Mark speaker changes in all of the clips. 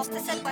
Speaker 1: Must have said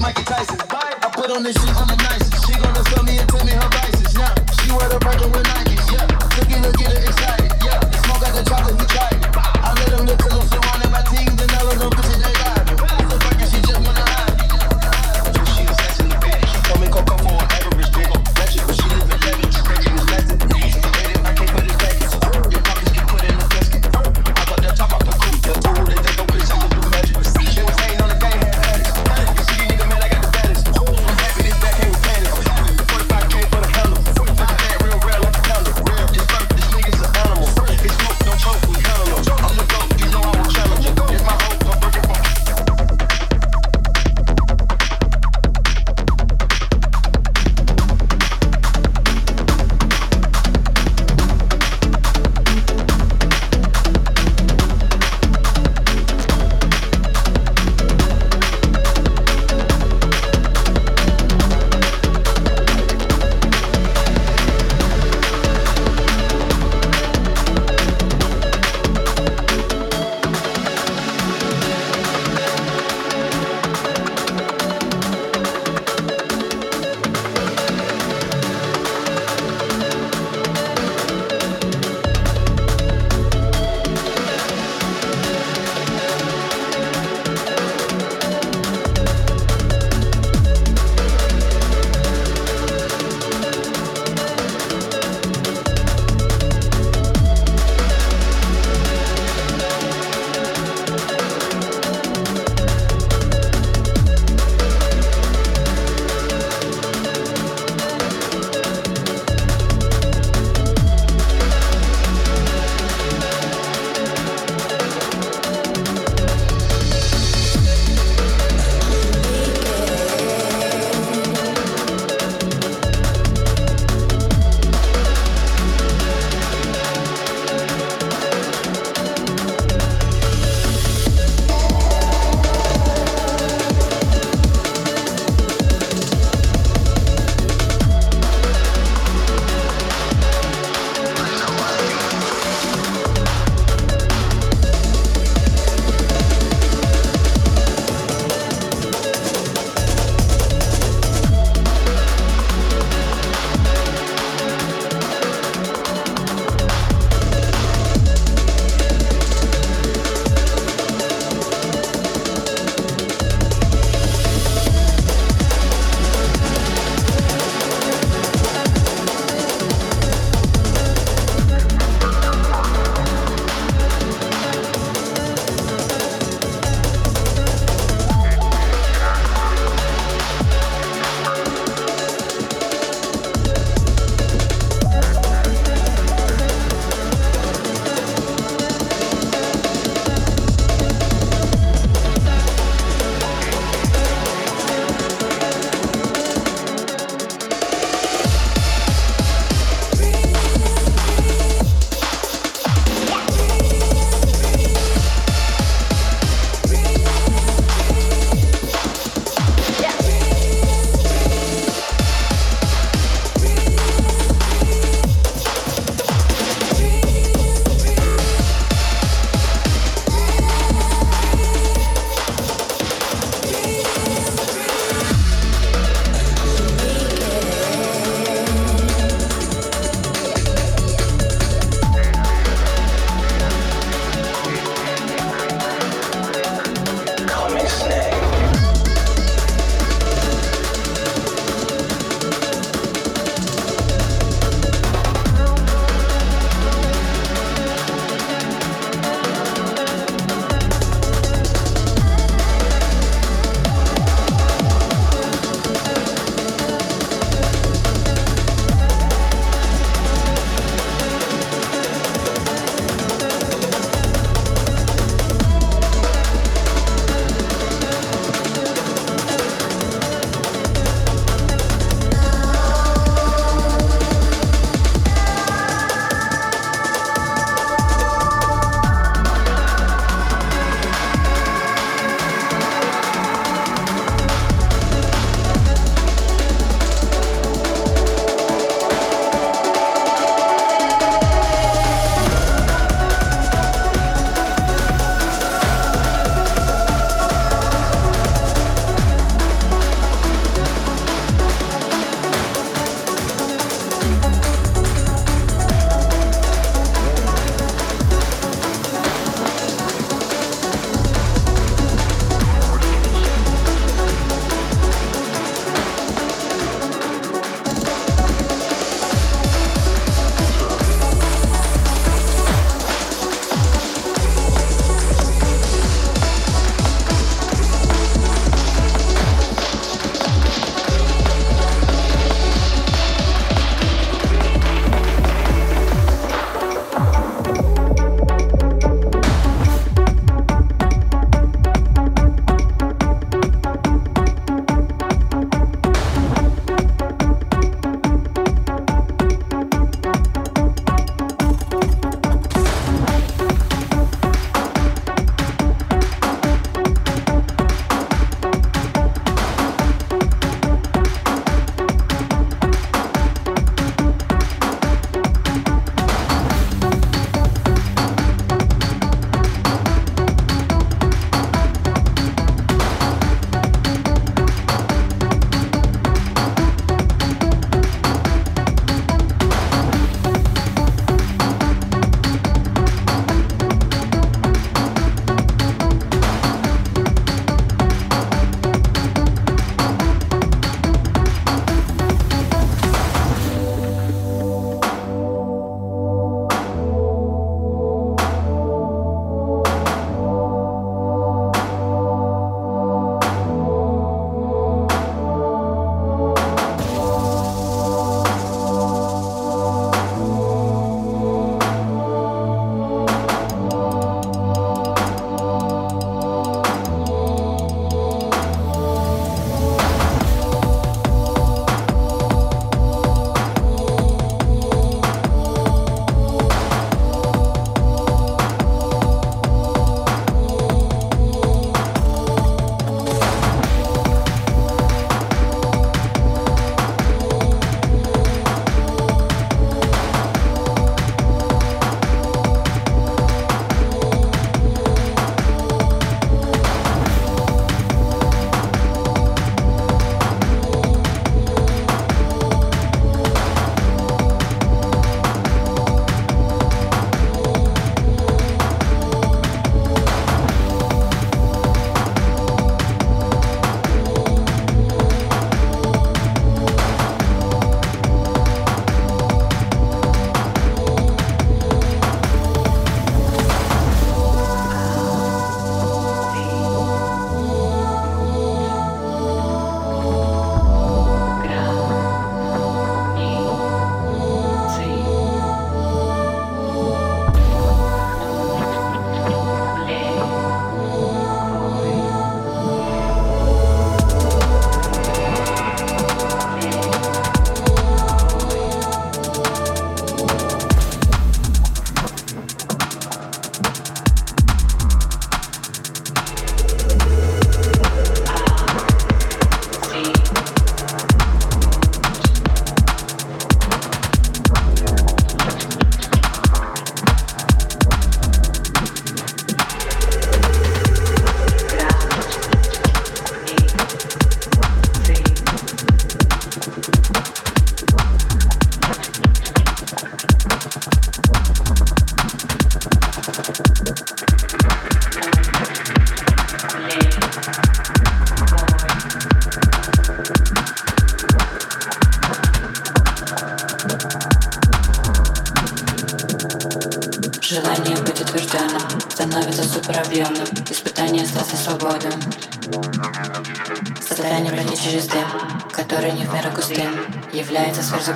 Speaker 1: Mike. I put on this shit, I'm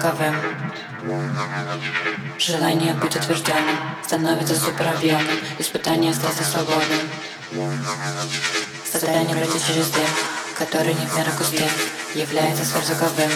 Speaker 2: Сверхзвуковым Желание быть утвержденным Становится суперобъемным Испытание статься свободным. Состояние пройти через дым Который не в меру густым Является сверхзвуковым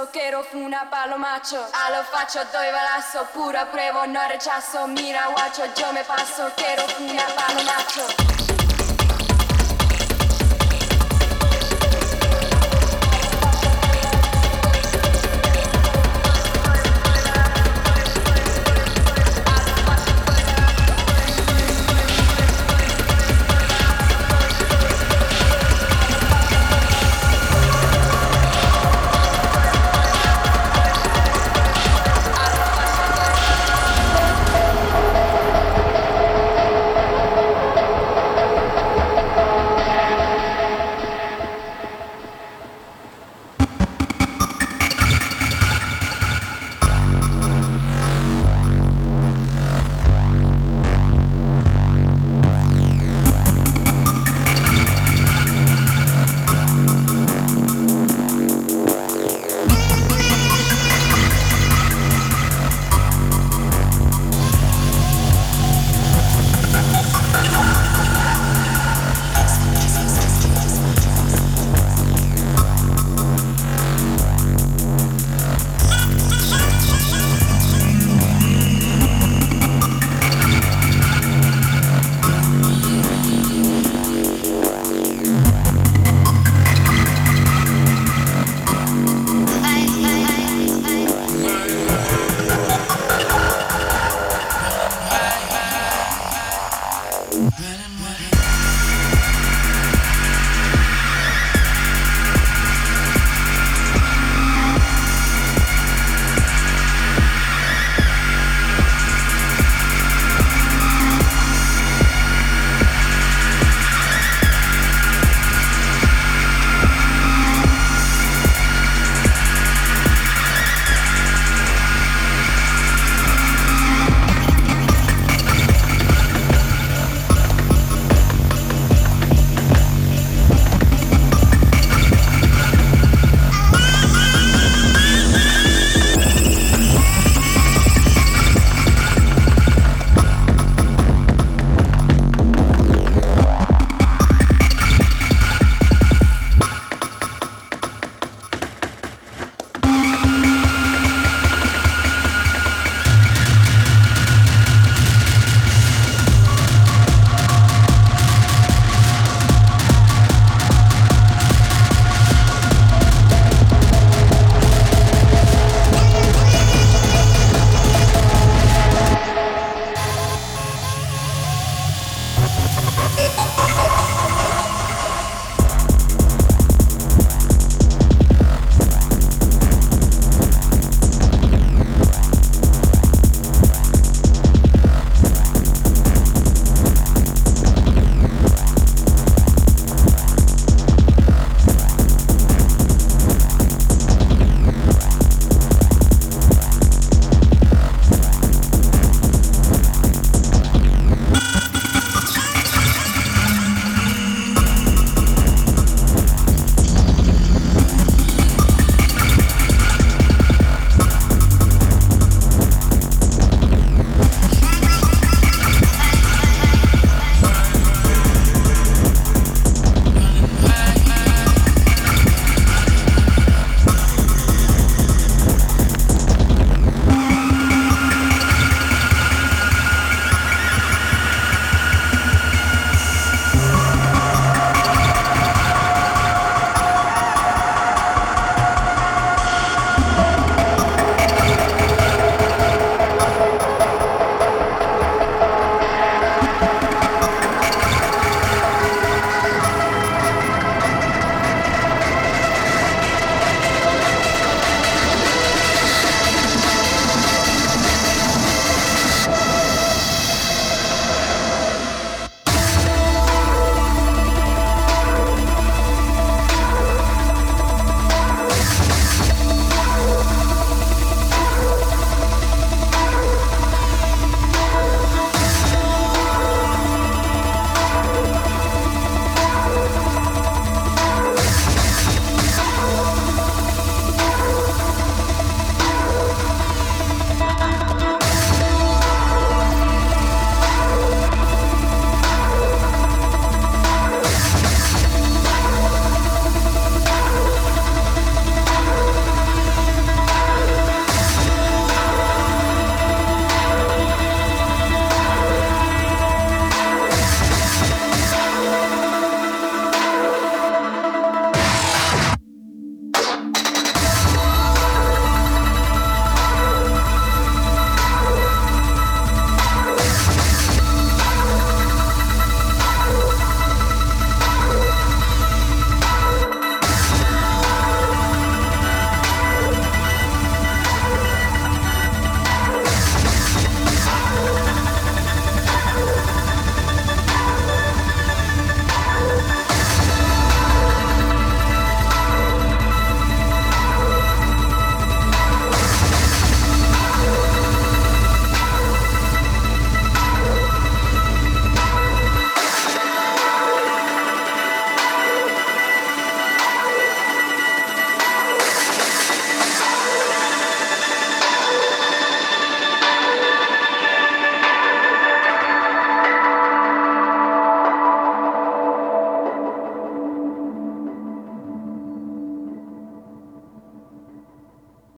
Speaker 3: paso Quiero una palo macho A lo facho doy balazo Pura prueba, no rechazo Mira guacho, yo me paso Quiero una palo macho